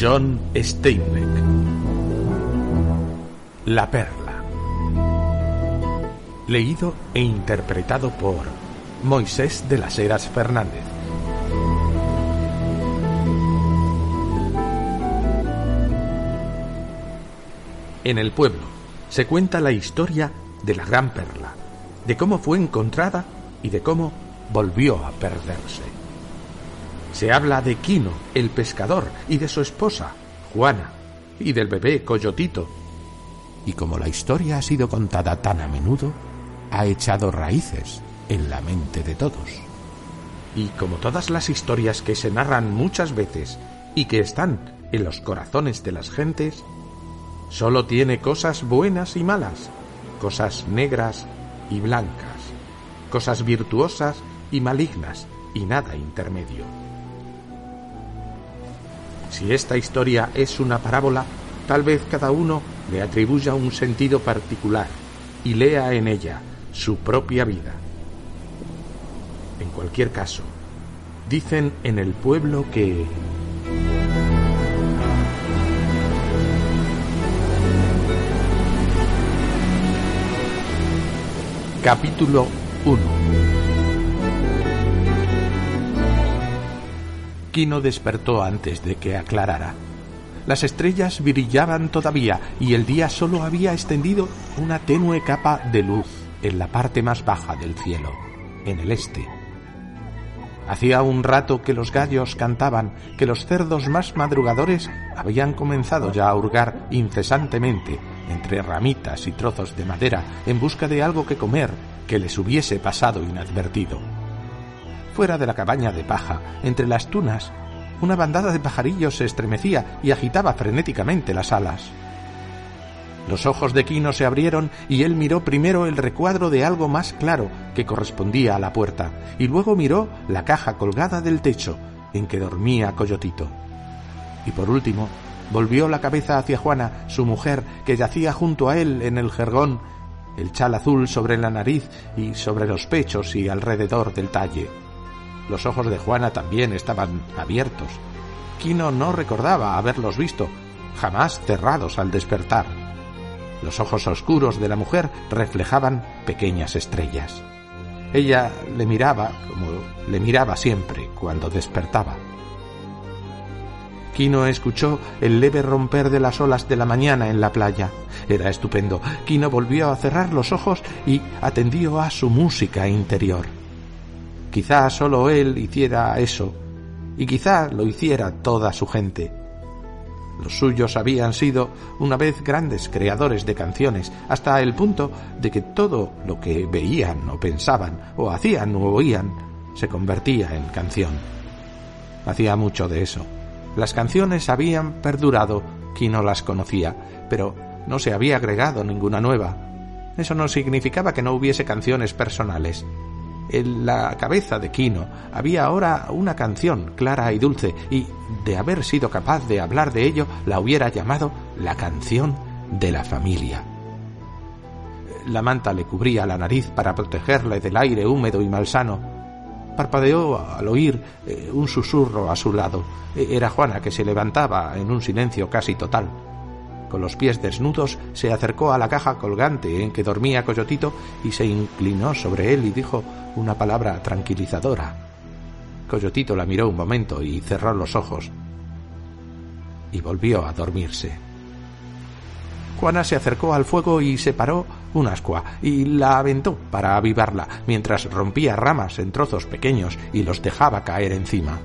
John Steinbeck. La Perla. Leído e interpretado por Moisés de las Heras Fernández. En el pueblo se cuenta la historia de la gran perla, de cómo fue encontrada y de cómo volvió a perderse. Se habla de Quino, el pescador, y de su esposa, Juana, y del bebé Coyotito. Y como la historia ha sido contada tan a menudo, ha echado raíces en la mente de todos. Y como todas las historias que se narran muchas veces y que están en los corazones de las gentes, solo tiene cosas buenas y malas, cosas negras y blancas, cosas virtuosas y malignas y nada intermedio. Si esta historia es una parábola, tal vez cada uno le atribuya un sentido particular y lea en ella su propia vida. En cualquier caso, dicen en el pueblo que... Capítulo 1 Quino despertó antes de que aclarara. Las estrellas brillaban todavía y el día solo había extendido una tenue capa de luz en la parte más baja del cielo, en el este. Hacía un rato que los gallos cantaban, que los cerdos más madrugadores habían comenzado ya a hurgar incesantemente entre ramitas y trozos de madera en busca de algo que comer que les hubiese pasado inadvertido. Fuera de la cabaña de paja, entre las tunas, una bandada de pajarillos se estremecía y agitaba frenéticamente las alas. Los ojos de Quino se abrieron y él miró primero el recuadro de algo más claro que correspondía a la puerta, y luego miró la caja colgada del techo en que dormía Coyotito. Y por último, volvió la cabeza hacia Juana, su mujer, que yacía junto a él en el jergón, el chal azul sobre la nariz y sobre los pechos y alrededor del talle. Los ojos de Juana también estaban abiertos. Quino no recordaba haberlos visto, jamás cerrados al despertar. Los ojos oscuros de la mujer reflejaban pequeñas estrellas. Ella le miraba como le miraba siempre cuando despertaba. Quino escuchó el leve romper de las olas de la mañana en la playa. Era estupendo. Quino volvió a cerrar los ojos y atendió a su música interior. Quizá solo él hiciera eso, y quizá lo hiciera toda su gente. Los suyos habían sido una vez grandes creadores de canciones, hasta el punto de que todo lo que veían o pensaban o hacían o oían se convertía en canción. Hacía mucho de eso. Las canciones habían perdurado, quien no las conocía, pero no se había agregado ninguna nueva. Eso no significaba que no hubiese canciones personales. En la cabeza de Quino había ahora una canción clara y dulce, y de haber sido capaz de hablar de ello, la hubiera llamado la canción de la familia. La manta le cubría la nariz para protegerle del aire húmedo y malsano. Parpadeó al oír eh, un susurro a su lado. E, era Juana que se levantaba en un silencio casi total. Con los pies desnudos se acercó a la caja colgante en que dormía Coyotito y se inclinó sobre él y dijo una palabra tranquilizadora. Coyotito la miró un momento y cerró los ojos. Y volvió a dormirse. Juana se acercó al fuego y separó un ascua y la aventó para avivarla, mientras rompía ramas en trozos pequeños y los dejaba caer encima.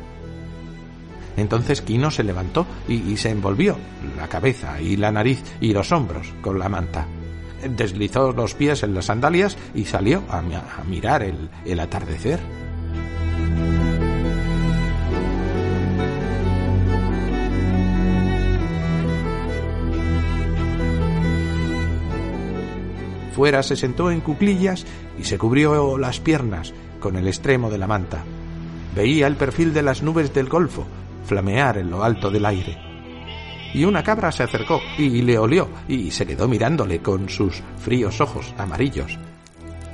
Entonces Quino se levantó y, se envolvió la cabeza y la nariz y los hombros con la manta. Deslizó los pies en las sandalias y salió a, mirar el, el atardecer. Fuera se sentó en cuclillas y se cubrió las piernas con el extremo de la manta. Veía el perfil de las nubes del golfo flamear en lo alto del aire. Y una cabra se acercó y le olió y se quedó mirándole con sus fríos ojos amarillos.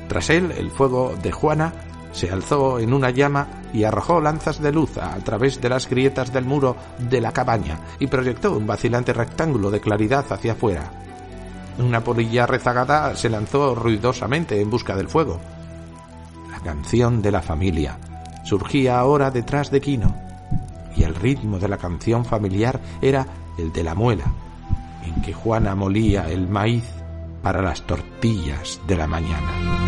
Tras él, el fuego de Juana se alzó en una llama y arrojó lanzas de luz a través de las grietas del muro de la cabaña y proyectó un vacilante rectángulo de claridad hacia afuera. Una polilla rezagada se lanzó ruidosamente en busca del fuego. La canción de la familia surgía ahora detrás de Quino, y el ritmo de la canción familiar era el de la muela, en que Juana molía el maíz para las tortillas de la mañana.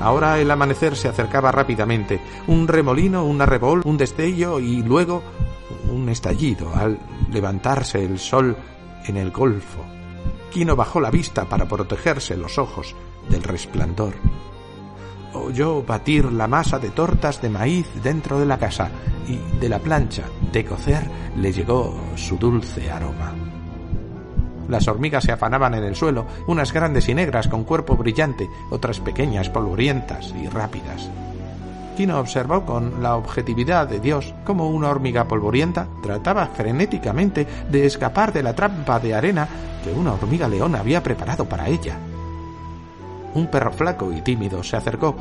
Ahora el amanecer se acercaba rápidamente, un remolino, un arrebol, un destello y luego un estallido al levantarse el sol en el golfo. Quino bajó la vista para protegerse los ojos del resplandor. Oyó batir la masa de tortas de maíz dentro de la casa y de la plancha de cocer le llegó su dulce aroma. Las hormigas se afanaban en el suelo, unas grandes y negras con cuerpo brillante, otras pequeñas, polvorientas y rápidas. Quino observó con la objetividad de Dios cómo una hormiga polvorienta trataba frenéticamente de escapar de la trampa de arena que una hormiga león había preparado para ella. Un perro flaco y tímido se acercó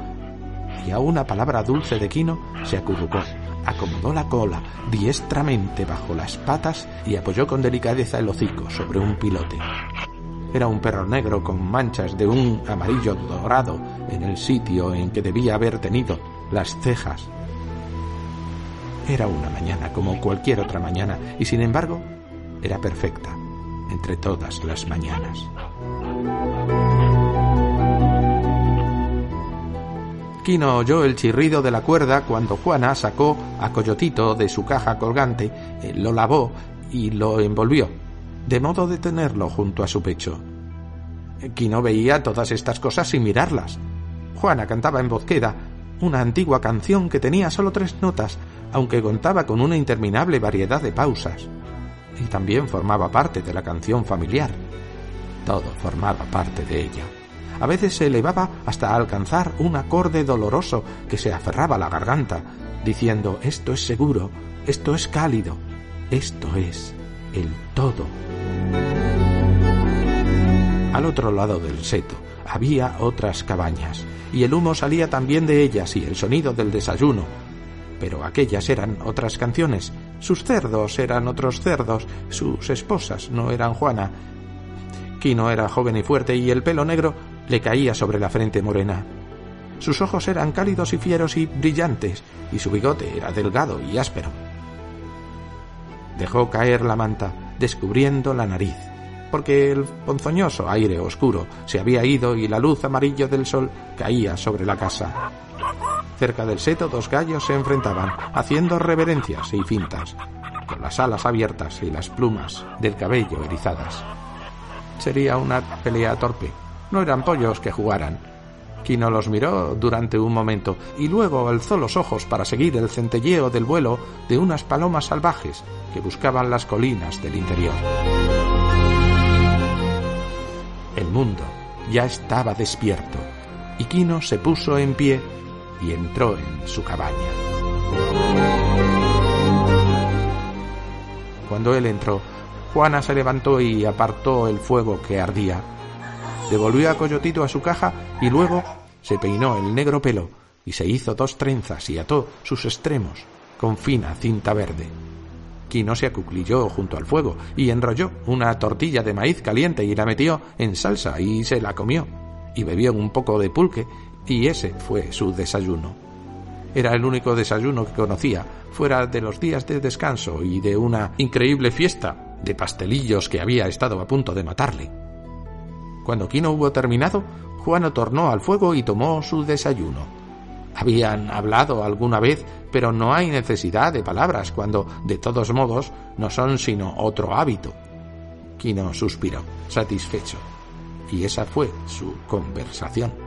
y a una palabra dulce de Quino se acurrucó acomodó la cola diestramente bajo las patas y apoyó con delicadeza el hocico sobre un pilote. Era un perro negro con manchas de un amarillo dorado en el sitio en que debía haber tenido las cejas. Era una mañana como cualquier otra mañana y sin embargo era perfecta entre todas las mañanas. Quino oyó el chirrido de la cuerda cuando Juana sacó a Coyotito de su caja colgante, eh, lo lavó y lo envolvió, de modo de tenerlo junto a su pecho. Quino veía todas estas cosas sin mirarlas. Juana cantaba en voz queda una antigua canción que tenía solo tres notas, aunque contaba con una interminable variedad de pausas. Y también formaba parte de la canción familiar. Todo formaba parte de ella a veces se elevaba hasta alcanzar un acorde doloroso que se aferraba a la garganta, diciendo esto es seguro, esto es cálido, esto es el todo. Al otro lado del seto había otras cabañas, y el humo salía también de ellas y el sonido del desayuno. Pero aquellas eran otras canciones, sus cerdos eran otros cerdos, sus esposas no eran Juana. Quino era joven y fuerte y el pelo negro le caía sobre la frente morena. Sus ojos eran cálidos y fieros y brillantes, y su bigote era delgado y áspero. Dejó caer la manta, descubriendo la nariz, porque el ponzoñoso aire oscuro se había ido y la luz amarilla del sol caía sobre la casa. Cerca del seto dos gallos se enfrentaban, haciendo reverencias y fintas, con las alas abiertas y las plumas del cabello erizadas. Sería una pelea torpe, no eran pollos que jugaran. Quino los miró durante un momento y luego alzó los ojos para seguir el centelleo del vuelo de unas palomas salvajes que buscaban las colinas del interior. El mundo ya estaba despierto y Quino se puso en pie y entró en su cabaña. Cuando él entró, Juana se levantó y apartó el fuego que ardía devolvió a Coyotito a su caja y luego se peinó el negro pelo y se hizo dos trenzas y ató sus extremos con fina cinta verde. Quino se acuclilló junto al fuego y enrolló una tortilla de maíz caliente y la metió en salsa y se la comió. Y bebió un poco de pulque y ese fue su desayuno. Era el único desayuno que conocía, fuera de los días de descanso y de una increíble fiesta de pastelillos que había estado a punto de matarle. Cuando Quino hubo terminado, Juano tornó al fuego y tomó su desayuno. Habían hablado alguna vez, pero no hay necesidad de palabras cuando, de todos modos, no son sino otro hábito. Quino suspiró, satisfecho, y esa fue su conversación.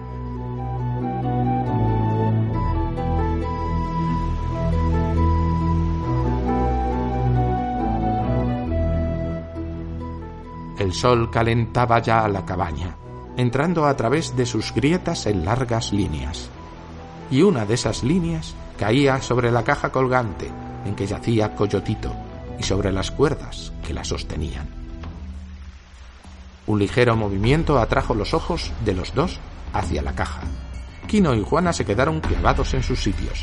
El sol calentaba ya la cabaña, entrando a través de sus grietas en largas líneas. Y una de esas líneas caía sobre la caja colgante en que yacía Coyotito y sobre las cuerdas que la sostenían. Un ligero movimiento atrajo los ojos de los dos hacia la caja. Quino y Juana se quedaron clavados en sus sitios.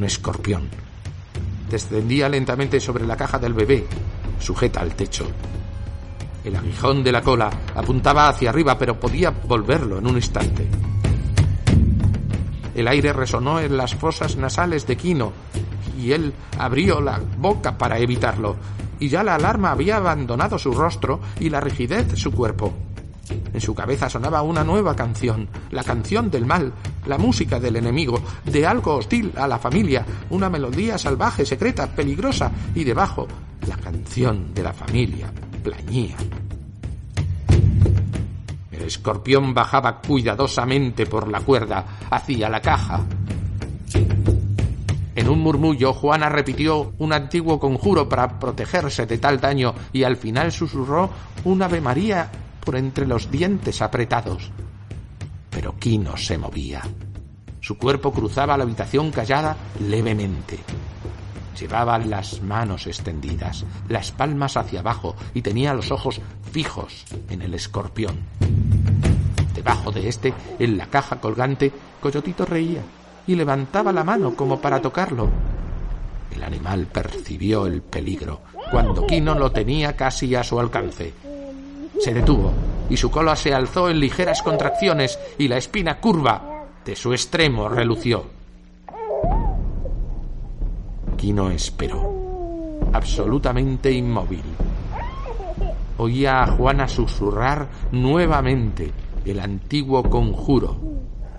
Un escorpión. Descendía lentamente sobre la caja del bebé, sujeta al techo. El aguijón de la cola apuntaba hacia arriba, pero podía volverlo en un instante. El aire resonó en las fosas nasales de Quino y él abrió la boca para evitarlo, y ya la alarma había abandonado su rostro y la rigidez su cuerpo. En su cabeza sonaba una nueva canción, la canción del mal, la música del enemigo, de algo hostil a la familia, una melodía salvaje, secreta, peligrosa, y debajo la canción de la familia plañía. El escorpión bajaba cuidadosamente por la cuerda hacia la caja. En un murmullo, Juana repitió un antiguo conjuro para protegerse de tal daño y al final susurró un Ave María entre los dientes apretados. Pero Quino se movía. Su cuerpo cruzaba la habitación callada levemente. Llevaba las manos extendidas, las palmas hacia abajo y tenía los ojos fijos en el escorpión. Debajo de este, en la caja colgante, Coyotito reía y levantaba la mano como para tocarlo. El animal percibió el peligro cuando Quino lo tenía casi a su alcance. Se detuvo y su cola se alzó en ligeras contracciones y la espina curva de su extremo relució. Quino esperó, absolutamente inmóvil. Oía a Juana susurrar nuevamente el antiguo conjuro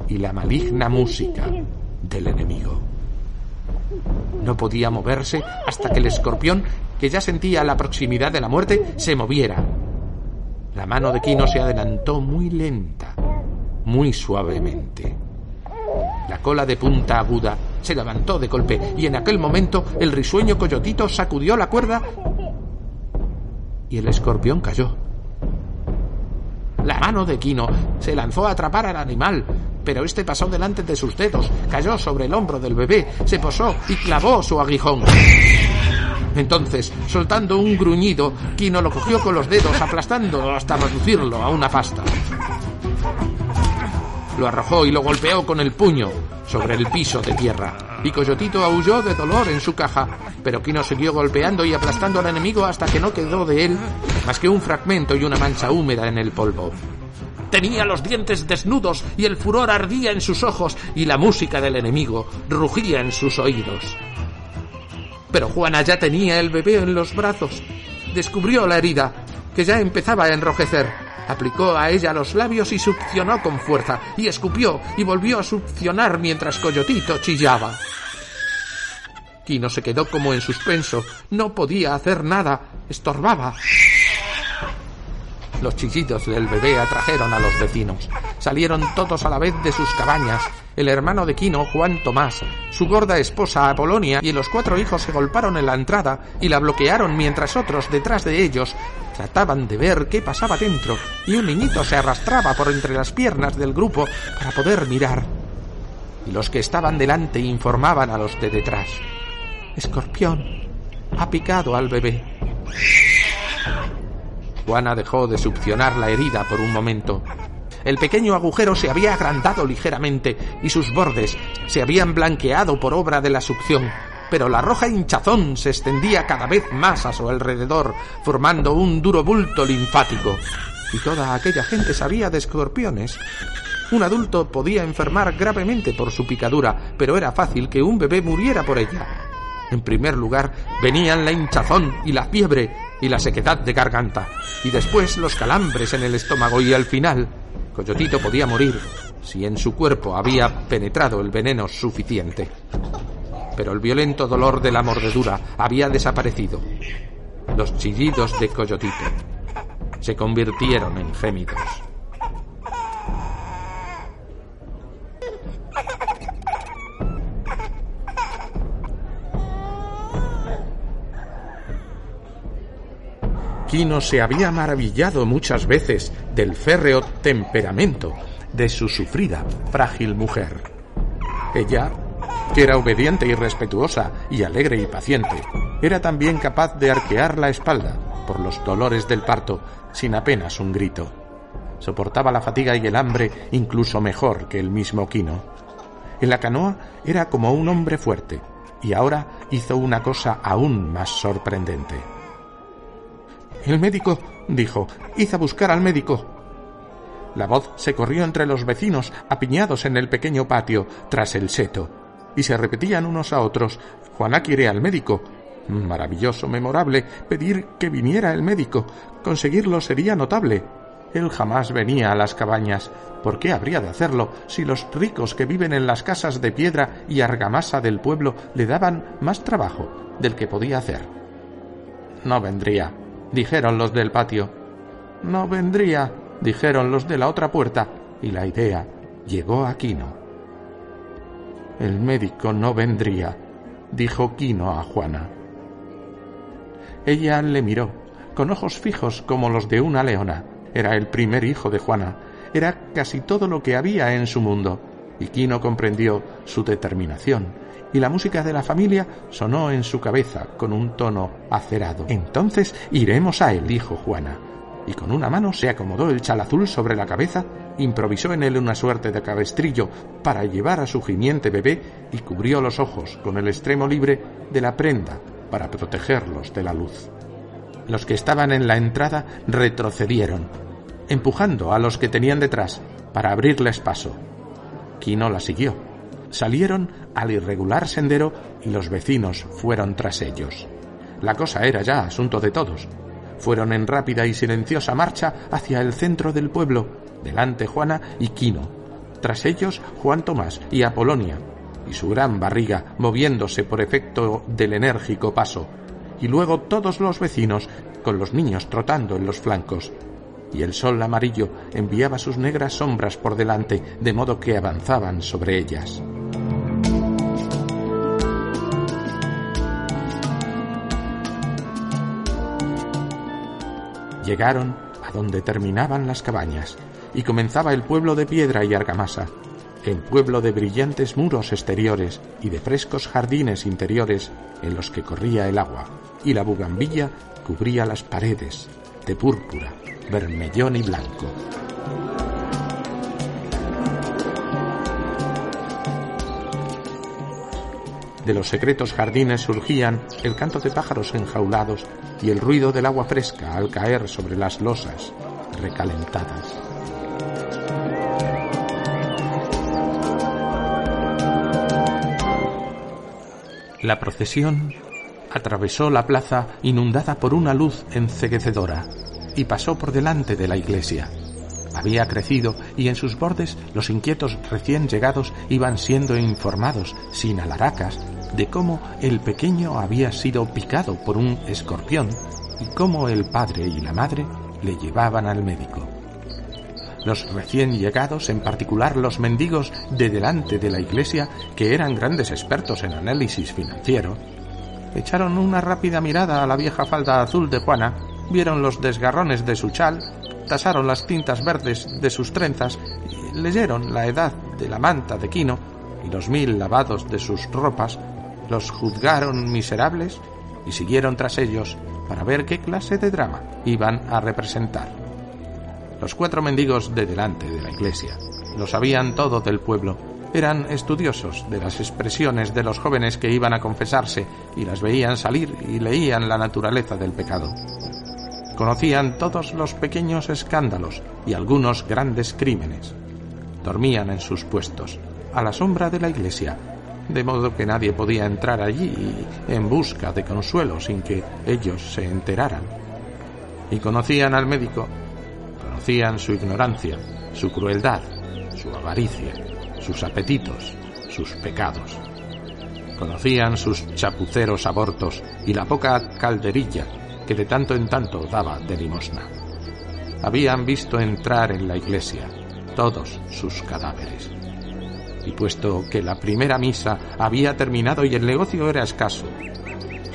y la maligna música del enemigo. No podía moverse hasta que el escorpión, que ya sentía la proximidad de la muerte, se moviera. La mano de Quino se adelantó muy lenta, muy suavemente. La cola de punta aguda se levantó de golpe y en aquel momento el risueño coyotito sacudió la cuerda y el escorpión cayó. La mano de Quino se lanzó a atrapar al animal, pero este pasó delante de sus dedos, cayó sobre el hombro del bebé, se posó y clavó su aguijón. Entonces, soltando un gruñido, Quino lo cogió con los dedos, aplastándolo hasta reducirlo a una pasta. Lo arrojó y lo golpeó con el puño sobre el piso de tierra. Y Coyotito aulló de dolor en su caja, pero Quino siguió golpeando y aplastando al enemigo hasta que no quedó de él más que un fragmento y una mancha húmeda en el polvo. Tenía los dientes desnudos y el furor ardía en sus ojos y la música del enemigo rugía en sus oídos. Pero Juana ya tenía el bebé en los brazos. Descubrió la herida, que ya empezaba a enrojecer. Aplicó a ella los labios y succionó con fuerza, y escupió y volvió a succionar mientras Coyotito chillaba. Quino se quedó como en suspenso. No podía hacer nada. Estorbaba. Los chillidos del bebé atrajeron a los vecinos. Salieron todos a la vez de sus cabañas. El hermano de Quino, Juan Tomás, su gorda esposa Apolonia y los cuatro hijos se golparon en la entrada y la bloquearon mientras otros detrás de ellos trataban de ver qué pasaba dentro y un niñito se arrastraba por entre las piernas del grupo para poder mirar. Y los que estaban delante informaban a los de detrás. Escorpión ha picado al bebé. Juana dejó de succionar la herida por un momento. El pequeño agujero se había agrandado ligeramente y sus bordes se habían blanqueado por obra de la succión, pero la roja hinchazón se extendía cada vez más a su alrededor, formando un duro bulto linfático. Y toda aquella gente sabía de escorpiones. Un adulto podía enfermar gravemente por su picadura, pero era fácil que un bebé muriera por ella. En primer lugar venían la hinchazón y la fiebre y la sequedad de garganta, y después los calambres en el estómago y al final Coyotito podía morir si en su cuerpo había penetrado el veneno suficiente. Pero el violento dolor de la mordedura había desaparecido. Los chillidos de Coyotito se convirtieron en gémidos. Quino se había maravillado muchas veces del férreo temperamento de su sufrida, frágil mujer. Ella, que era obediente y respetuosa y alegre y paciente, era también capaz de arquear la espalda por los dolores del parto sin apenas un grito. Soportaba la fatiga y el hambre incluso mejor que el mismo Quino. En la canoa era como un hombre fuerte, y ahora hizo una cosa aún más sorprendente. El médico, dijo, hizo buscar al médico. La voz se corrió entre los vecinos, apiñados en el pequeño patio, tras el seto, y se repetían unos a otros, Juana quiere al médico. Maravilloso, memorable, pedir que viniera el médico. Conseguirlo sería notable. Él jamás venía a las cabañas. ¿Por qué habría de hacerlo si los ricos que viven en las casas de piedra y argamasa del pueblo le daban más trabajo del que podía hacer? No vendría, dijeron los del patio. No vendría, dijeron los de la otra puerta, y la idea llegó a Quino. El médico no vendría, dijo Quino a Juana. Ella le miró, con ojos fijos como los de una leona. Era el primer hijo de Juana. Era casi todo lo que había en su mundo. Y Quino comprendió su determinación. Y la música de la familia sonó en su cabeza con un tono acerado. Entonces iremos a él, dijo Juana. Y con una mano se acomodó el chal azul sobre la cabeza, improvisó en él una suerte de cabestrillo para llevar a su gimiente bebé y cubrió los ojos con el extremo libre de la prenda para protegerlos de la luz. Los que estaban en la entrada retrocedieron, empujando a los que tenían detrás para abrirles paso. Quino la siguió. Salieron al irregular sendero y los vecinos fueron tras ellos. La cosa era ya asunto de todos. Fueron en rápida y silenciosa marcha hacia el centro del pueblo, delante Juana y Quino. Tras ellos Juan Tomás y Apolonia, y su gran barriga moviéndose por efecto del enérgico paso, y luego todos los vecinos, con los niños trotando en los flancos. Y el sol amarillo enviaba sus negras sombras por delante, de modo que avanzaban sobre ellas. Llegaron a donde terminaban las cabañas, y comenzaba el pueblo de piedra y argamasa, el pueblo de brillantes muros exteriores y de frescos jardines interiores en los que corría el agua, y la bugambilla cubría las paredes de púrpura, vermellón y blanco. De los secretos jardines surgían el canto de pájaros enjaulados y el ruido del agua fresca al caer sobre las losas recalentadas. La procesión atravesó la plaza inundada por una luz enceguecedora y pasó por delante de la iglesia. Había crecido y en sus bordes los inquietos recién llegados iban siendo informados, sin alaracas, de cómo el pequeño había sido picado por un escorpión y cómo el padre y la madre le llevaban al médico. Los recién llegados, en particular los mendigos de delante de la iglesia, que eran grandes expertos en análisis financiero, echaron una rápida mirada a la vieja falda azul de Juana, vieron los desgarrones de su chal, tasaron las tintas verdes de sus trenzas, leyeron la edad de la manta de Quino y los mil lavados de sus ropas, los juzgaron miserables y siguieron tras ellos para ver qué clase de drama iban a representar. Los cuatro mendigos de delante de la iglesia lo sabían todo del pueblo. Eran estudiosos de las expresiones de los jóvenes que iban a confesarse y las veían salir y leían la naturaleza del pecado. Conocían todos los pequeños escándalos y algunos grandes crímenes. Dormían en sus puestos, a la sombra de la iglesia, de modo que nadie podía entrar allí en busca de consuelo sin que ellos se enteraran. Y conocían al médico Conocían su ignorancia, su crueldad, su avaricia, sus apetitos, sus pecados. Conocían sus chapuceros abortos y la poca calderilla que de tanto en tanto daba de limosna. Habían visto entrar en la iglesia todos sus cadáveres. Y puesto que la primera misa había terminado y el negocio era escaso,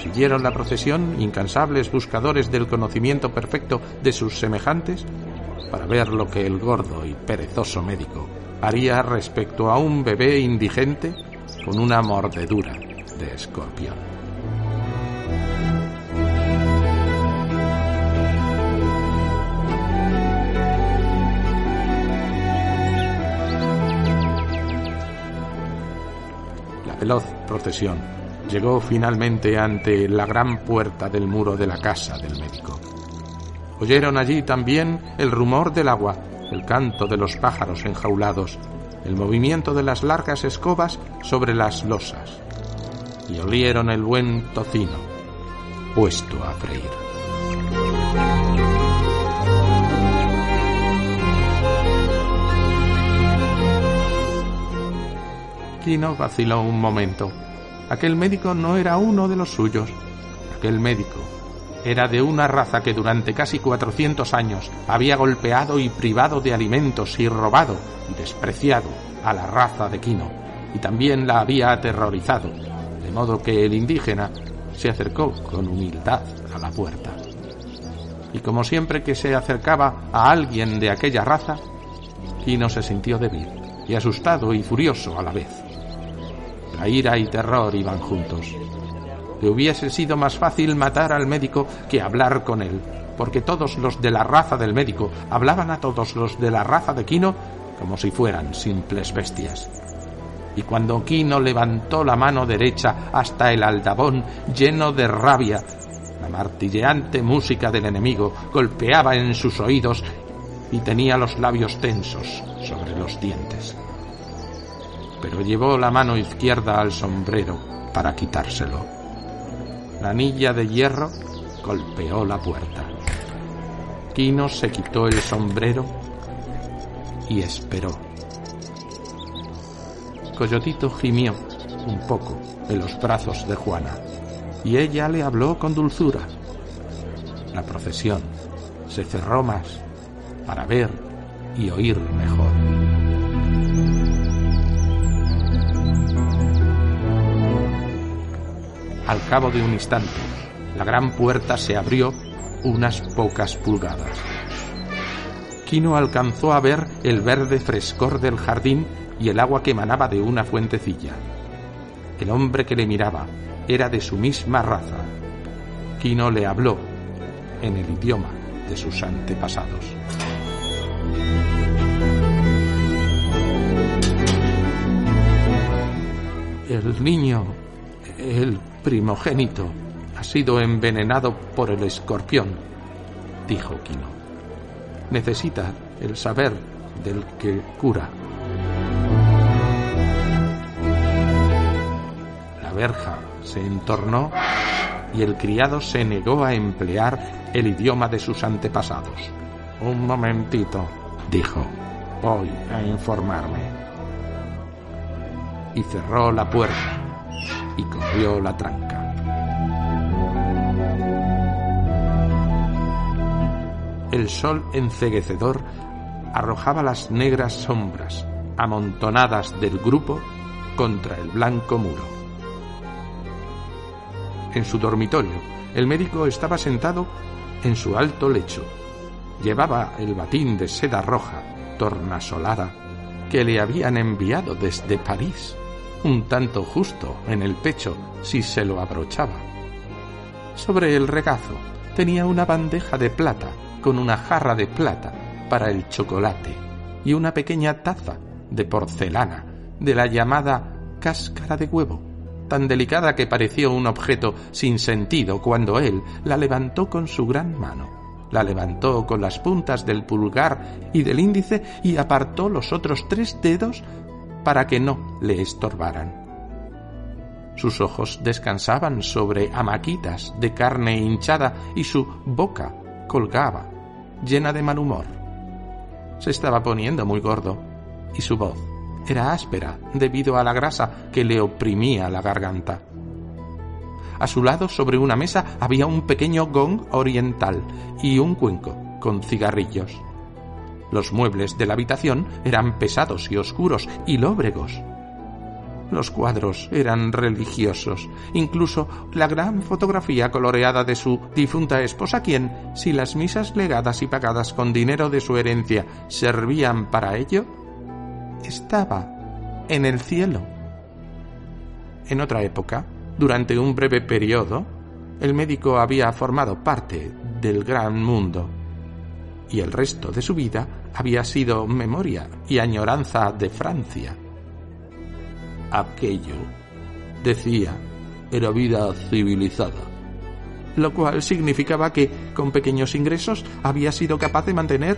siguieron la procesión incansables buscadores del conocimiento perfecto de sus semejantes para ver lo que el gordo y perezoso médico haría respecto a un bebé indigente con una mordedura de escorpión. Veloz procesión llegó finalmente ante la gran puerta del muro de la casa del médico. Oyeron allí también el rumor del agua, el canto de los pájaros enjaulados, el movimiento de las largas escobas sobre las losas, y olieron el buen tocino, puesto a freír. Quino vaciló un momento. Aquel médico no era uno de los suyos. Aquel médico era de una raza que durante casi 400 años había golpeado y privado de alimentos y robado y despreciado a la raza de Quino, y también la había aterrorizado, de modo que el indígena se acercó con humildad a la puerta. Y como siempre que se acercaba a alguien de aquella raza, Quino se sintió débil y asustado y furioso a la vez. La ira y terror iban juntos. Le hubiese sido más fácil matar al médico que hablar con él, porque todos los de la raza del médico hablaban a todos los de la raza de Quino como si fueran simples bestias. Y cuando Quino levantó la mano derecha hasta el aldabón lleno de rabia, la martilleante música del enemigo golpeaba en sus oídos y tenía los labios tensos sobre los dientes. Pero llevó la mano izquierda al sombrero para quitárselo. La anilla de hierro golpeó la puerta. Quino se quitó el sombrero y esperó. Coyotito gimió un poco en los brazos de Juana y ella le habló con dulzura. La procesión se cerró más para ver y oír mejor. Al cabo de un instante, la gran puerta se abrió unas pocas pulgadas. Quino alcanzó a ver el verde frescor del jardín y el agua que emanaba de una fuentecilla. El hombre que le miraba era de su misma raza. Quino le habló en el idioma de sus antepasados. El niño, el primogénito, ha sido envenenado por el escorpión, dijo Quino necesita el saber del que cura. La verja se entornó y el criado se negó a emplear el idioma de sus antepasados. Un momentito, dijo, voy a informarme. Y cerró la puerta y corrió la tranca. el sol enceguecedor arrojaba las negras sombras amontonadas del grupo contra el blanco muro. En su dormitorio, el médico estaba sentado en su alto lecho. Llevaba el batín de seda roja, tornasolada, que le habían enviado desde París, un tanto justo en el pecho si se lo abrochaba. Sobre el regazo tenía una bandeja de plata con una jarra de plata para el chocolate y una pequeña taza de porcelana de la llamada cáscara de huevo, tan delicada que pareció un objeto sin sentido cuando él la levantó con su gran mano. La levantó con las puntas del pulgar y del índice y apartó los otros tres dedos para que no le estorbaran. Sus ojos descansaban sobre amaquitas de carne hinchada y su boca colgaba llena de mal humor. Se estaba poniendo muy gordo y su voz era áspera debido a la grasa que le oprimía la garganta. A su lado, sobre una mesa, había un pequeño gong oriental y un cuenco con cigarrillos. Los muebles de la habitación eran pesados y oscuros y lóbregos. Los cuadros eran religiosos, incluso la gran fotografía coloreada de su difunta esposa, quien, si las misas legadas y pagadas con dinero de su herencia servían para ello, estaba en el cielo. En otra época, durante un breve periodo, el médico había formado parte del gran mundo y el resto de su vida había sido memoria y añoranza de Francia. Aquello, decía, era vida civilizada, lo cual significaba que, con pequeños ingresos, había sido capaz de mantener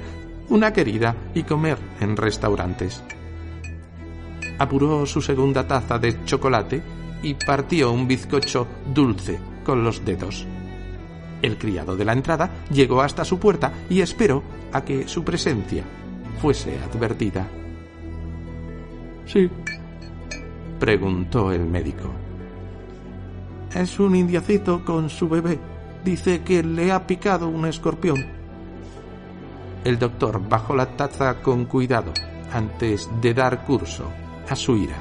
una querida y comer en restaurantes. Apuró su segunda taza de chocolate y partió un bizcocho dulce con los dedos. El criado de la entrada llegó hasta su puerta y esperó a que su presencia fuese advertida. Sí, preguntó el médico. Es un indiacito con su bebé. Dice que le ha picado un escorpión. El doctor bajó la taza con cuidado antes de dar curso a su ira.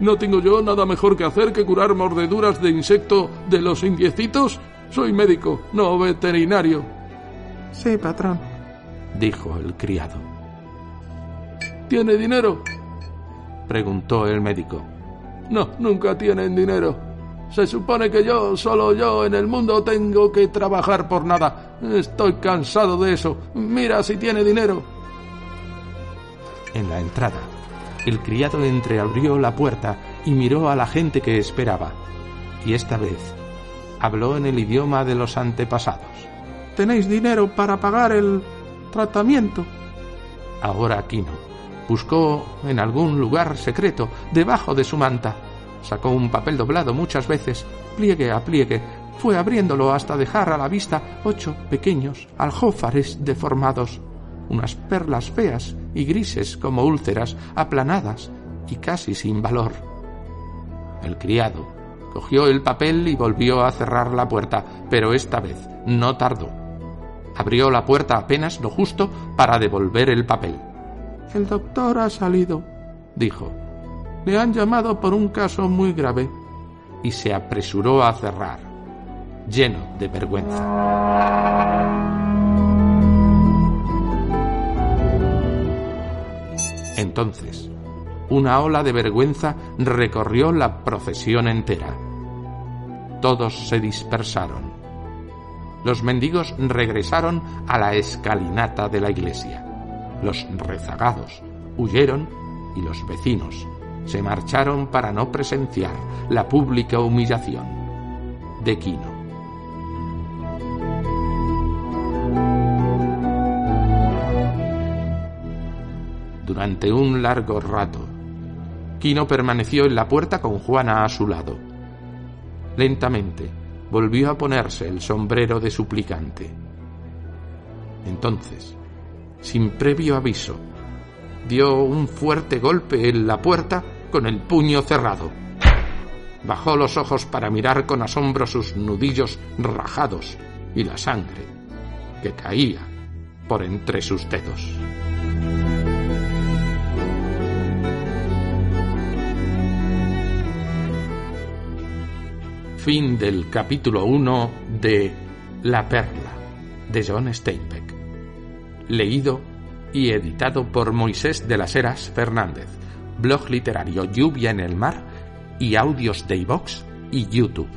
¿No tengo yo nada mejor que hacer que curar mordeduras de insecto de los indiecitos? Soy médico, no veterinario. Sí, patrón, dijo el criado. ¿Tiene dinero? preguntó el médico. No, nunca tienen dinero. Se supone que yo, solo yo en el mundo, tengo que trabajar por nada. Estoy cansado de eso. Mira si tiene dinero. En la entrada, el criado entreabrió la puerta y miró a la gente que esperaba. Y esta vez habló en el idioma de los antepasados. ¿Tenéis dinero para pagar el tratamiento? Ahora Quino buscó en algún lugar secreto debajo de su manta. Sacó un papel doblado muchas veces, pliegue a pliegue, fue abriéndolo hasta dejar a la vista ocho pequeños aljófares deformados, unas perlas feas y grises como úlceras, aplanadas y casi sin valor. El criado cogió el papel y volvió a cerrar la puerta, pero esta vez no tardó. Abrió la puerta apenas lo justo para devolver el papel. El doctor ha salido, dijo. Le han llamado por un caso muy grave. Y se apresuró a cerrar, lleno de vergüenza. Entonces, una ola de vergüenza recorrió la procesión entera. Todos se dispersaron. Los mendigos regresaron a la escalinata de la iglesia. Los rezagados huyeron y los vecinos se marcharon para no presenciar la pública humillación de Quino. Durante un largo rato, Quino permaneció en la puerta con Juana a su lado. Lentamente volvió a ponerse el sombrero de suplicante. Entonces, sin previo aviso. Dio un fuerte golpe en la puerta con el puño cerrado. Bajó los ojos para mirar con asombro sus nudillos rajados y la sangre que caía por entre sus dedos. Fin del capítulo 1 de La Perla de John Steinbeck leído y editado por Moisés de las Heras Fernández, blog literario Lluvia en el Mar y audios de iVox y YouTube.